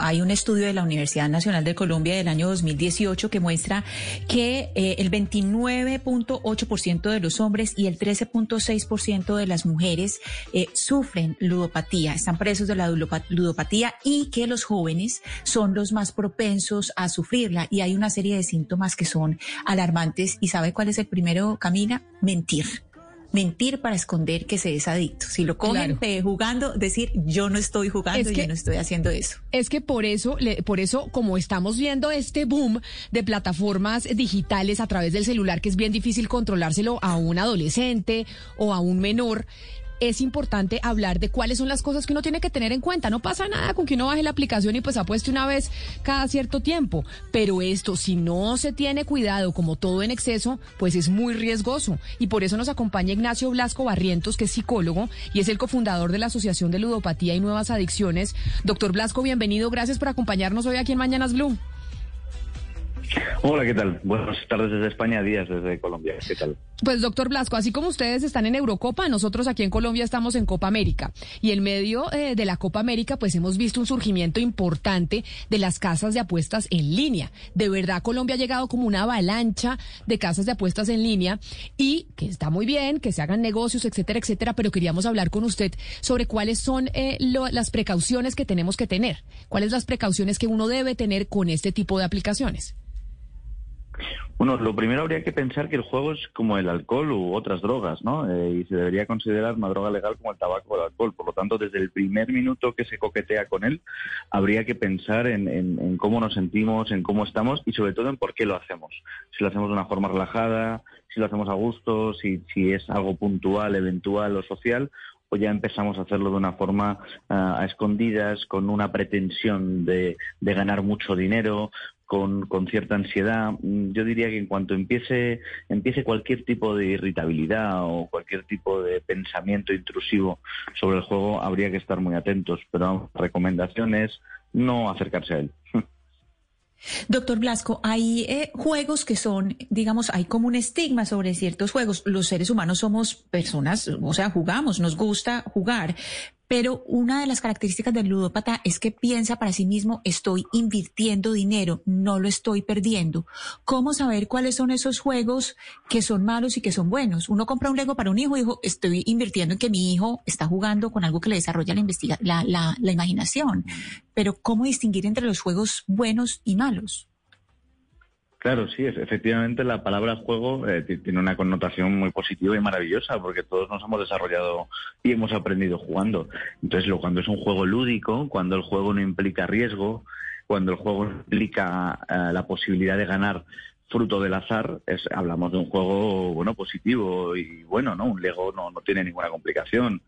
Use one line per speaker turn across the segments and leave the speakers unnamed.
Hay un estudio de la Universidad Nacional de Colombia del año 2018 que muestra que eh, el 29.8% de los hombres y el 13.6% de las mujeres eh, sufren ludopatía, están presos de la ludopatía y que los jóvenes son los más propensos a sufrirla. Y hay una serie de síntomas que son alarmantes. ¿Y sabe cuál es el primero, Camila? Mentir mentir para esconder que se es adicto. Si lo cogen eh, jugando, decir yo no estoy jugando, yo no estoy haciendo eso.
Es que por eso, por eso, como estamos viendo este boom de plataformas digitales a través del celular, que es bien difícil controlárselo a un adolescente o a un menor, es importante hablar de cuáles son las cosas que uno tiene que tener en cuenta. No pasa nada con que uno baje la aplicación y pues apueste una vez cada cierto tiempo. Pero esto, si no se tiene cuidado, como todo en exceso, pues es muy riesgoso. Y por eso nos acompaña Ignacio Blasco Barrientos, que es psicólogo y es el cofundador de la Asociación de Ludopatía y Nuevas Adicciones. Doctor Blasco, bienvenido. Gracias por acompañarnos hoy aquí en Mañanas Blue.
Hola, ¿qué tal? Buenas tardes desde España, días desde Colombia. ¿Qué tal?
Pues doctor Blasco, así como ustedes están en Eurocopa, nosotros aquí en Colombia estamos en Copa América. Y en medio eh, de la Copa América, pues hemos visto un surgimiento importante de las casas de apuestas en línea. De verdad, Colombia ha llegado como una avalancha de casas de apuestas en línea y que está muy bien, que se hagan negocios, etcétera, etcétera, pero queríamos hablar con usted sobre cuáles son eh, las precauciones que tenemos que tener, cuáles las precauciones que uno debe tener con este tipo de aplicaciones.
Bueno, lo primero habría que pensar que el juego es como el alcohol u otras drogas, ¿no? Eh, y se debería considerar una droga legal como el tabaco o el alcohol. Por lo tanto, desde el primer minuto que se coquetea con él, habría que pensar en, cómo nos sentimos, en cómo estamos y sobre todo en por qué lo hacemos. Si lo hacemos de una forma relajada, si lo hacemos a gusto, si, si es algo puntual, eventual o social, o ya empezamos a hacerlo de una forma ah, a escondidas, con una pretensión de, de, ganar mucho dinero, con, con, cierta ansiedad. Mm, yo diría que en cuanto empiece, empiece cualquier tipo de irritabilidad o cualquier tipo de pensamiento intrusivo sobre el juego, habría que estar muy atentos. Pero recomendaciones, no acercarse a él.
Doctor Blasco, hay eh, juegos que son, digamos, hay como un estigma sobre ciertos juegos. Los seres humanos somos personas, o sea, jugamos, nos gusta jugar, pero una de las características del ludópata es que piensa para sí mismo, estoy invirtiendo dinero, no lo estoy perdiendo. ¿Cómo saber cuáles son esos juegos que son malos y que son buenos? Uno compra un Lego para un hijo y dijo, estoy invirtiendo en que mi hijo está jugando con algo que le desarrolla la, investiga la, la, la imaginación. Pero ¿cómo distinguir entre los juegos buenos y malos?
Claro, sí, efectivamente la palabra juego eh, tiene una connotación muy positiva y maravillosa porque todos nos hemos desarrollado y hemos aprendido jugando. Entonces, lo, cuando es un juego lúdico, cuando el juego no implica riesgo, cuando el juego implica eh, la posibilidad de ganar fruto del azar, es, hablamos de un juego bueno positivo y bueno, ¿no? Un Lego no, no tiene ninguna complicación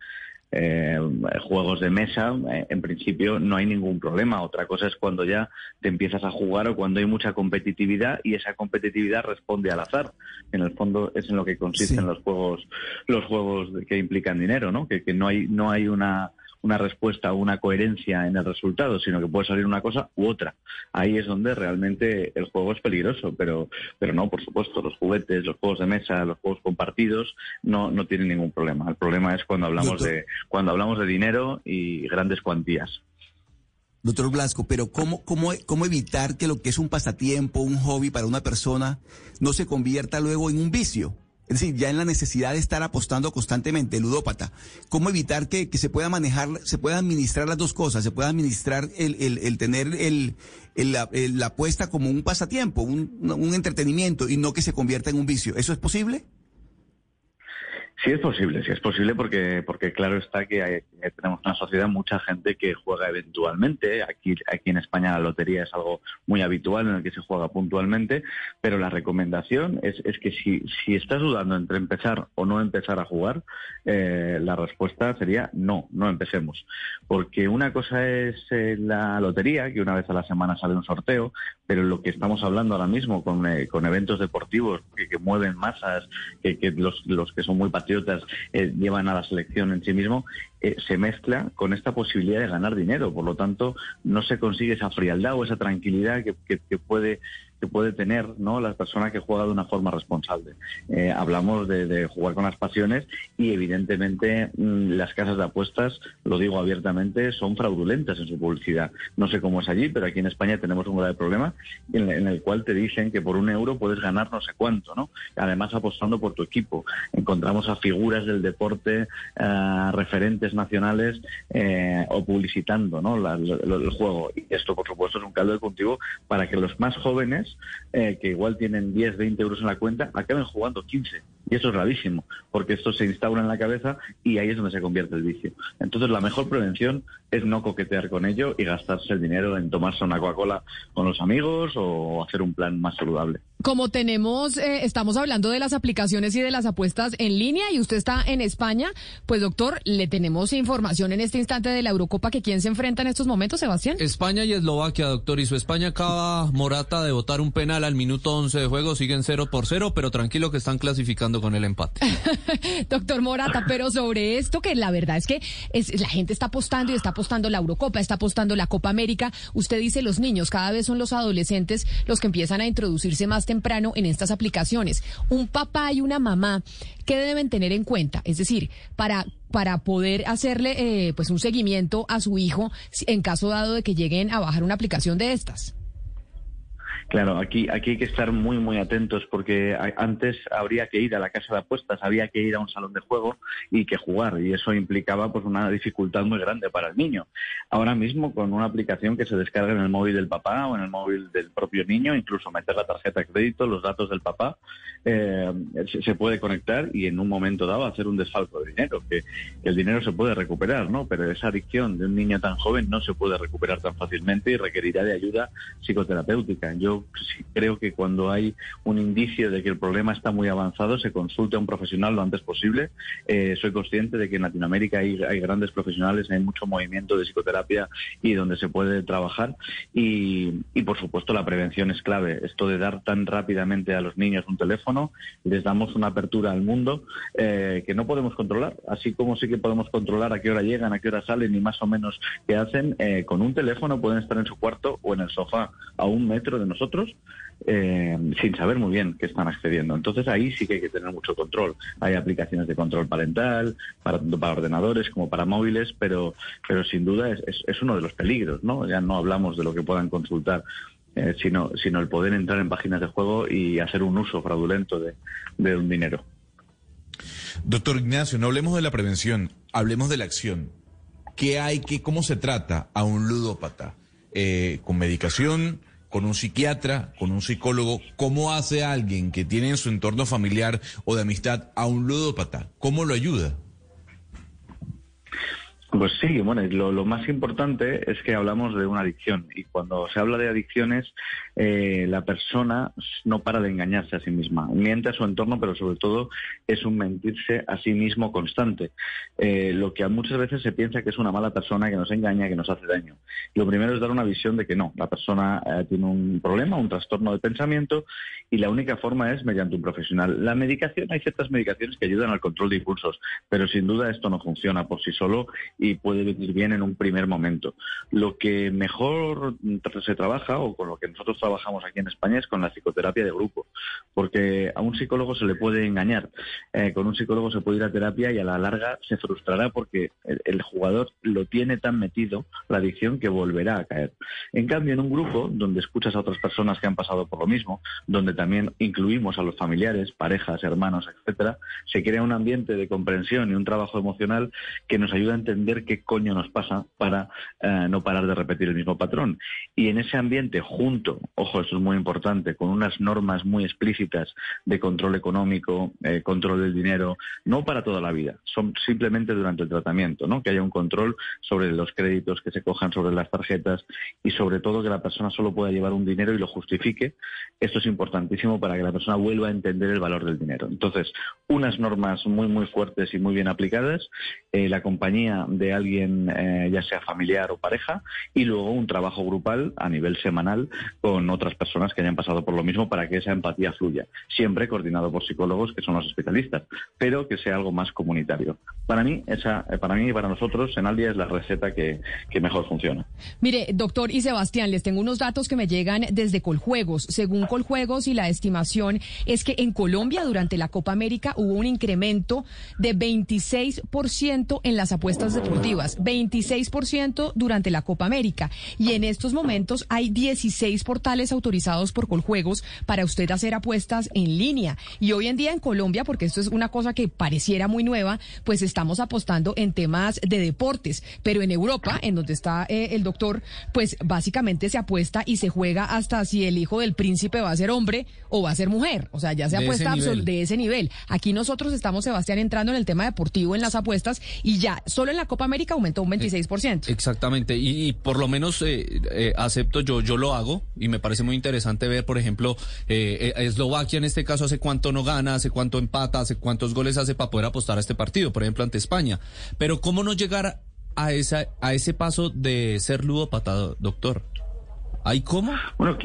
eh, juegos de mesa, eh, en principio no hay ningún problema. Otra cosa es cuando ya te empiezas a jugar o cuando hay mucha competitividad y esa competitividad responde al azar. En el fondo es en lo que consisten los juegos, los juegos que implican dinero, ¿no? Que, que no hay, no hay una una respuesta o una coherencia en el resultado, sino que puede salir una cosa u otra. Ahí es donde realmente el juego es peligroso, pero, pero no, por supuesto, los juguetes, los juegos de mesa, los juegos compartidos no, no tienen ningún problema. El problema es cuando hablamos de, cuando hablamos de dinero y grandes cuantías.
Doctor Blasco, pero ¿cómo, cómo, ¿cómo evitar que lo que es un pasatiempo, un hobby para una persona, no se convierta luego en un vicio? Es decir, ya en la necesidad de estar apostando constantemente, ludópata. ¿Cómo evitar que, se pueda manejar, se pueda administrar las dos cosas? Se pueda administrar el, el, el tener el, la, apuesta como un pasatiempo, un, un entretenimiento y no que se convierta en un vicio. ¿Eso es posible?
Sí es posible, sí es posible porque, porque claro está que tenemos una sociedad, mucha gente que juega eventualmente. Aquí, aquí en España la lotería es algo muy habitual en el que se juega puntualmente, pero la recomendación es, es que si, si estás dudando entre empezar o no empezar a jugar, eh, la respuesta sería no, no empecemos. Porque una cosa es eh, la lotería, que una vez a la semana sale un sorteo, pero lo que estamos hablando ahora mismo con, eh, con eventos deportivos que, mueven masas, que, que los, los que son muy eh, llevan a la selección en sí mismo, eh, se mezcla con esta posibilidad de ganar dinero. Por lo tanto, no se consigue esa frialdad o esa tranquilidad que, puede que puede tener ¿no? la persona que juega de una forma responsable. Eh, hablamos de, jugar con las pasiones y evidentemente mm, las casas de apuestas, lo digo abiertamente, son fraudulentas en su publicidad. No sé cómo es allí, pero aquí en España tenemos un grave problema en, el cual te dicen que por un euro puedes ganar no sé cuánto, ¿no? Además apostando por tu equipo. Encontramos a figuras del deporte, eh, referentes nacionales eh, o publicitando ¿no? el juego. Y esto, por supuesto, es un caldo de cultivo para que los más jóvenes, eh, que igual tienen 10, 20 euros en la cuenta, acaben jugando 15. Y eso es rarísimo, porque esto se instaura en la cabeza y ahí es donde se convierte el vicio. Entonces, la mejor prevención es no coquetear con ello y gastarse el dinero en tomarse una Coca-Cola con los amigos o hacer un plan más saludable.
Como tenemos, eh, estamos hablando de las aplicaciones y de las apuestas en línea y usted está en España, pues doctor, le tenemos información en este instante de la Eurocopa que quién se enfrenta en estos momentos, Sebastián.
España y Eslovaquia, doctor, y su España acaba Morata de votar un penal al minuto 11 de juego, siguen 0 por 0, pero tranquilo que están clasificando con el empate.
doctor Morata, pero sobre esto que la verdad es que es, la gente está apostando y está apostando la Eurocopa, está apostando la Copa América, usted dice los niños, cada vez son los adolescentes los que empiezan a introducirse más temprano en estas aplicaciones. Un papá y una mamá, ¿qué deben tener en cuenta? Es decir, para para poder hacerle eh, pues un seguimiento a su hijo en caso dado de que lleguen a bajar una aplicación de estas.
Claro, aquí, aquí hay que estar muy, muy atentos porque antes habría que ir a la casa de apuestas, había que ir a un salón de juego y que jugar y eso implicaba pues una dificultad muy grande para el niño. Ahora mismo con una aplicación que se descarga en el móvil del papá o en el móvil del propio niño, incluso meter la tarjeta de crédito, los datos del papá, eh, se, puede conectar y en un momento dado hacer un desfalco de dinero, que, el dinero se puede recuperar, ¿no? Pero esa adicción de un niño tan joven no se puede recuperar tan fácilmente y requerirá de ayuda psicoterapéutica. Yo creo que cuando hay un indicio de que el problema está muy avanzado, se consulte a un profesional lo antes posible. Eh, soy consciente de que en Latinoamérica hay, grandes profesionales, hay mucho movimiento de psicoterapia y donde se puede trabajar. Y, por supuesto, la prevención es clave. Esto de dar tan rápidamente a los niños un teléfono, les damos una apertura al mundo eh, que no podemos controlar. Así como sí que podemos controlar a qué hora llegan, a qué hora salen y más o menos qué hacen, eh, con un teléfono pueden estar en su cuarto o en el sofá a un metro de nosotros eh, sin saber muy bien qué están accediendo. Entonces ahí sí que hay que tener mucho control. Hay aplicaciones de control parental, para, tanto para ordenadores como para móviles, pero, pero sin duda es, uno de los peligros, ¿no? Ya no hablamos de lo que puedan consultar. Eh, sino, sino el poder entrar en páginas de juego y hacer un uso fraudulento de, de un dinero.
Doctor Ignacio, no hablemos de la prevención, hablemos de la acción. ¿Qué hay que, cómo se trata a un ludópata? Eh, ¿Con medicación? Con un psiquiatra, con un psicólogo, ¿cómo hace alguien que tiene en su entorno familiar o de amistad a un ludópata? ¿Cómo lo ayuda?
Pues sí, bueno, lo, más importante es que hablamos de una adicción y cuando se habla de adicciones, eh, la persona no para de engañarse a sí misma, miente a su entorno, pero sobre todo es un mentirse a sí mismo constante, eh, lo que muchas veces se piensa que es una mala persona que nos engaña, que nos hace daño. Lo primero es dar una visión de que no, la persona eh, tiene un problema, un trastorno de pensamiento y la única forma es mediante un profesional. La medicación, hay ciertas medicaciones que ayudan al control de impulsos, pero sin duda esto no funciona por sí solo y puede venir bien en un primer momento. Lo que mejor se trabaja, o con lo que nosotros trabajamos aquí en España, es con la psicoterapia de grupo, porque a un psicólogo se le puede engañar. Eh, con un psicólogo se puede ir a terapia y a la larga se frustrará porque el, jugador lo tiene tan metido, la adicción, que volverá a caer. En cambio, en un grupo donde escuchas a otras personas que han pasado por lo mismo, donde también incluimos a los familiares, parejas, hermanos, etcétera, se crea un ambiente de comprensión y un trabajo emocional que nos ayuda a entender qué coño nos pasa para eh, no parar de repetir el mismo patrón. Y en ese ambiente, junto, ojo, esto es muy importante, con unas normas muy explícitas de control económico, eh, control del dinero, no para toda la vida, son simplemente durante el tratamiento, ¿no? Que haya un control sobre los créditos que se cojan sobre las tarjetas y sobre todo que la persona solo pueda llevar un dinero y lo justifique. Esto es importantísimo para que la persona vuelva a entender el valor del dinero. Entonces, unas normas muy, muy fuertes y muy bien aplicadas, eh, la compañía de alguien, eh, ya sea familiar o pareja, y luego un trabajo grupal a nivel semanal con otras personas que hayan pasado por lo mismo para que esa empatía fluya. Siempre coordinado por psicólogos que son los especialistas, pero que sea algo más comunitario. Para mí, esa, eh, para mí y para nosotros, Senaldia es la receta que, que mejor funciona.
Mire, doctor y Sebastián, les tengo unos datos que me llegan desde Coljuegos. Según Coljuegos y la estimación es que en Colombia durante la Copa América hubo un incremento de 26% en las apuestas deportivas, 26% durante la Copa América. Y en estos momentos hay 16 portales autorizados por Coljuegos para usted hacer apuestas en línea. Y hoy en día en Colombia, porque esto es una cosa que pareciera muy nueva, pues estamos apostando en temas de deportes. Pero en Europa, en donde está eh, el doctor, pues básicamente se apuesta y se juega hasta si el hijo del príncipe va a ser hombre o va a ser mujer. O sea, ya se apuesta de ese nivel. Aquí nosotros estamos, Sebastián, entrando en el tema deportivo en las apuestas y ya solo en la Copa América aumentó un 26%.
Eh, exactamente. Y, por lo menos eh, eh, acepto yo, yo lo hago y me parece muy interesante ver, por ejemplo, Eslovaquia en este caso hace cuánto no gana, hace cuánto empata, hace cuántos goles hace para poder apostar a este partido, por ejemplo, ante España. Pero ¿cómo no llegar a, esa, a ese paso de ser ludopata, doctor? ¿Hay cómo?
Bueno,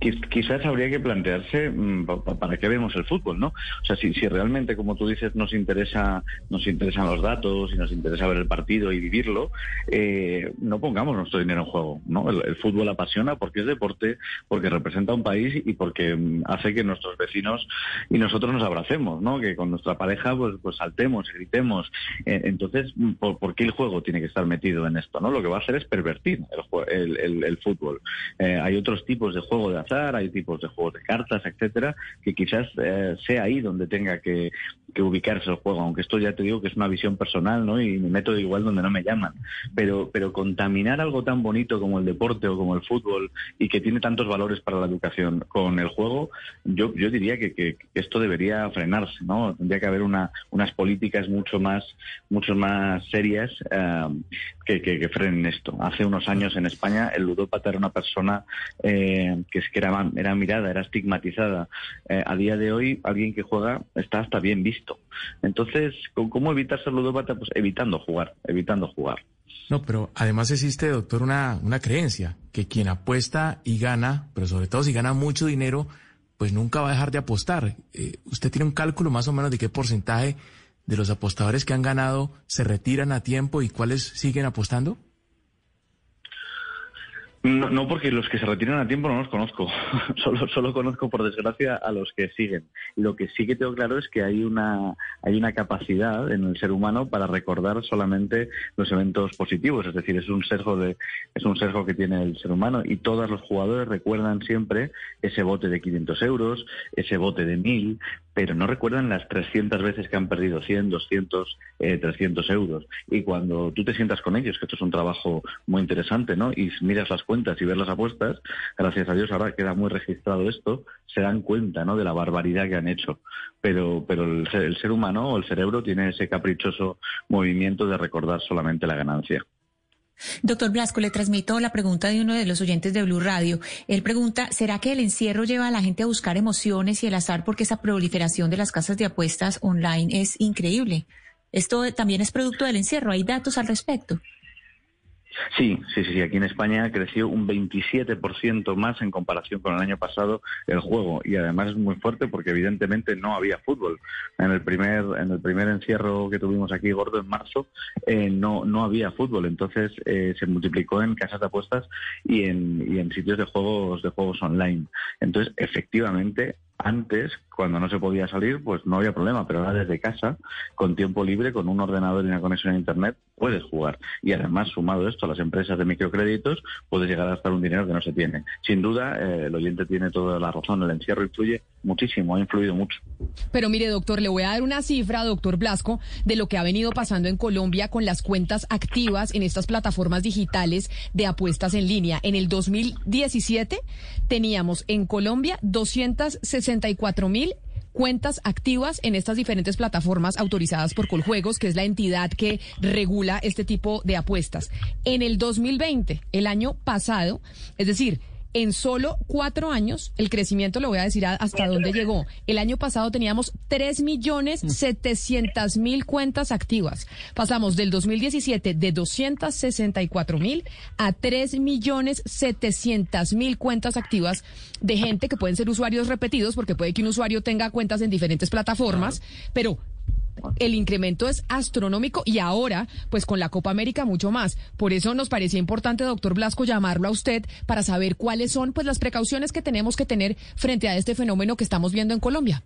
Quizás habría que plantearse mm, para qué vemos el fútbol, ¿no? O sea, si, si realmente, como tú dices, nos interesa, nos interesan los datos y nos interesa ver el partido y vivirlo, eh, no pongamos nuestro dinero en juego, ¿no? El, fútbol apasiona porque es deporte, porque representa un país y porque mm, hace que nuestros vecinos y nosotros nos abracemos, ¿no? Que con nuestra pareja pues, pues saltemos, gritemos. Eh, entonces, mm, ¿por, qué el juego tiene que estar metido en esto, no? Lo que va a hacer es pervertir el, el, fútbol. Eh, hay otros tipos de juego de azar, hay tipos de juegos de cartas, etcétera, que quizás eh, sea ahí donde tenga que, ubicarse el juego, aunque esto ya te digo que es una visión personal, ¿no? Y me meto igual donde no me llaman. Pero, pero contaminar algo tan bonito como el deporte o como el fútbol y que tiene tantos valores para la educación con el juego, yo, yo diría que, esto debería frenarse, ¿no? Tendría que haber una, unas políticas mucho más, mucho más serias eh, que, que, frenen esto. Hace unos años en España el ludópata era una persona eh, que, que era, era mirada, era estigmatizada. Eh, a día de hoy, alguien que juega está hasta bien visto. Entonces, ¿cómo evitar ser ludópata? Pues evitando jugar, evitando jugar.
No, pero además existe, doctor, una, una creencia, que quien apuesta y gana, pero sobre todo si gana mucho dinero, pues nunca va a dejar de apostar. Eh, ¿Usted tiene un cálculo más o menos de qué porcentaje de los apostadores que han ganado se retiran a tiempo y cuáles siguen apostando?
No, porque los que se retiran a tiempo no los conozco. solo, solo conozco, por desgracia, a los que siguen. Lo que sí que tengo claro es que hay una, hay una capacidad en el ser humano para recordar solamente los eventos positivos. Es decir, es un sesgo de, es un sesgo que tiene el ser humano y todos los jugadores recuerdan siempre ese bote de 500 euros, ese bote de 1000, pero no recuerdan las 300 veces que han perdido 100, 200, eh, 300 euros. Y cuando tú te sientas con ellos, que esto es un trabajo muy interesante, ¿no? Y miras las cuentas y ves las apuestas, gracias a Dios ahora queda muy registrado esto, se dan cuenta, ¿no? De la barbaridad que han hecho. Pero, pero el, el ser humano o el cerebro tiene ese caprichoso movimiento de recordar solamente la ganancia.
Doctor Blasco, le transmito la pregunta de uno de los oyentes de Blue Radio. Él pregunta, ¿será que el encierro lleva a la gente a buscar emociones y el azar porque esa proliferación de las casas de apuestas online es increíble? Esto también es producto del encierro. ¿Hay datos al respecto?
Sí, sí, sí. Aquí en España creció un 27% más en comparación con el año pasado el juego y además es muy fuerte porque evidentemente no había fútbol. En el primer en el primer encierro que tuvimos aquí gordo en marzo eh, no no había fútbol, entonces eh, se multiplicó en casas de apuestas y en y en sitios de juegos de juegos online. Entonces efectivamente antes, cuando no se podía salir, pues no había problema, pero ahora desde casa, con tiempo libre, con un ordenador y una conexión a Internet, puedes jugar. Y además, sumado esto a las empresas de microcréditos, puedes llegar a gastar un dinero que no se tiene. Sin duda, eh, el oyente tiene toda la razón, el encierro influye muchísimo, ha influido mucho.
Pero mire, doctor, le voy a dar una cifra, doctor Blasco, de lo que ha venido pasando en Colombia con las cuentas activas en estas plataformas digitales de apuestas en línea. En el 2017 teníamos en Colombia 264 mil cuentas activas en estas diferentes plataformas autorizadas por Coljuegos, que es la entidad que regula este tipo de apuestas. En el 2020, el año pasado, es decir, En solo cuatro años, el crecimiento, le voy a decir hasta dónde llegó. El año pasado teníamos 3 millones 700 mil cuentas activas. Pasamos del 2017 de 264 mil a 3 millones 700 mil cuentas activas de gente que pueden ser usuarios repetidos, porque puede que un usuario tenga cuentas en diferentes plataformas, pero el incremento es astronómico y ahora, pues con la Copa América mucho más. Por eso nos parecía importante, doctor Blasco, llamarlo a usted para saber cuáles son pues las precauciones que tenemos que tener frente a este fenómeno que estamos viendo en Colombia.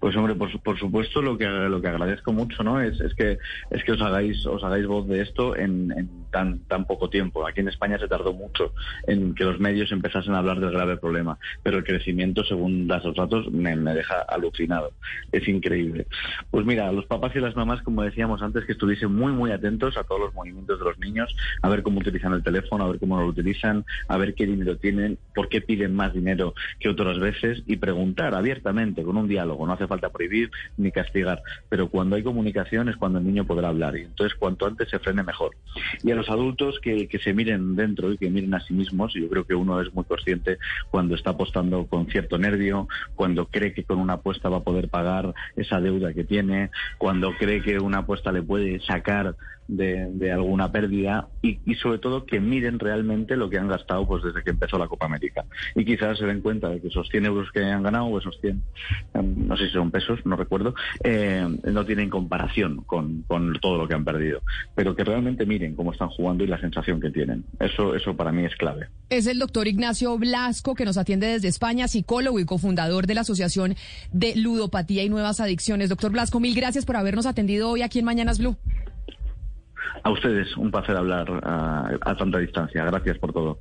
Pues hombre, por, por, supuesto lo que lo que agradezco mucho, ¿no? Es, es que es que os hagáis os hagáis voz de esto en, en, tan tan poco tiempo. Aquí en España se tardó mucho en que los medios empezasen a hablar del grave problema, pero el crecimiento, según los datos, me, me deja alucinado. Es increíble. Pues mira, los papás y las mamás, como decíamos antes, que estuviesen muy muy atentos a todos los movimientos de los niños, a ver cómo utilizan el teléfono, a ver cómo lo utilizan, a ver qué dinero tienen, por qué piden más dinero que otras veces y preguntar abiertamente con un diálogo. No hace falta prohibir ni castigar, pero cuando hay comunicación es cuando el niño podrá hablar y entonces cuanto antes se frene mejor. Y a los adultos que, que se miren dentro y que miren a sí mismos, yo creo que uno es muy consciente cuando está apostando con cierto nervio, cuando cree que con una apuesta va a poder pagar esa deuda que tiene, cuando cree que una apuesta le puede sacar de, alguna pérdida y, sobre todo que miren realmente lo que han gastado pues desde que empezó la Copa América. Y quizás se den cuenta de que esos 100 euros que han ganado o esos 100, em, no sé si son pesos, no recuerdo, eh, no tienen comparación con, con, todo lo que han perdido. Pero que realmente miren cómo están jugando y la sensación que tienen. Eso, eso para mí es clave.
Es el doctor Ignacio Blasco que nos atiende desde España, psicólogo y cofundador de la Asociación de Ludopatía y Nuevas Adicciones. Doctor Blasco, mil gracias por habernos atendido hoy aquí en Mañanas Blue.
A ustedes, un placer hablar a, a tanta distancia. Gracias por todo.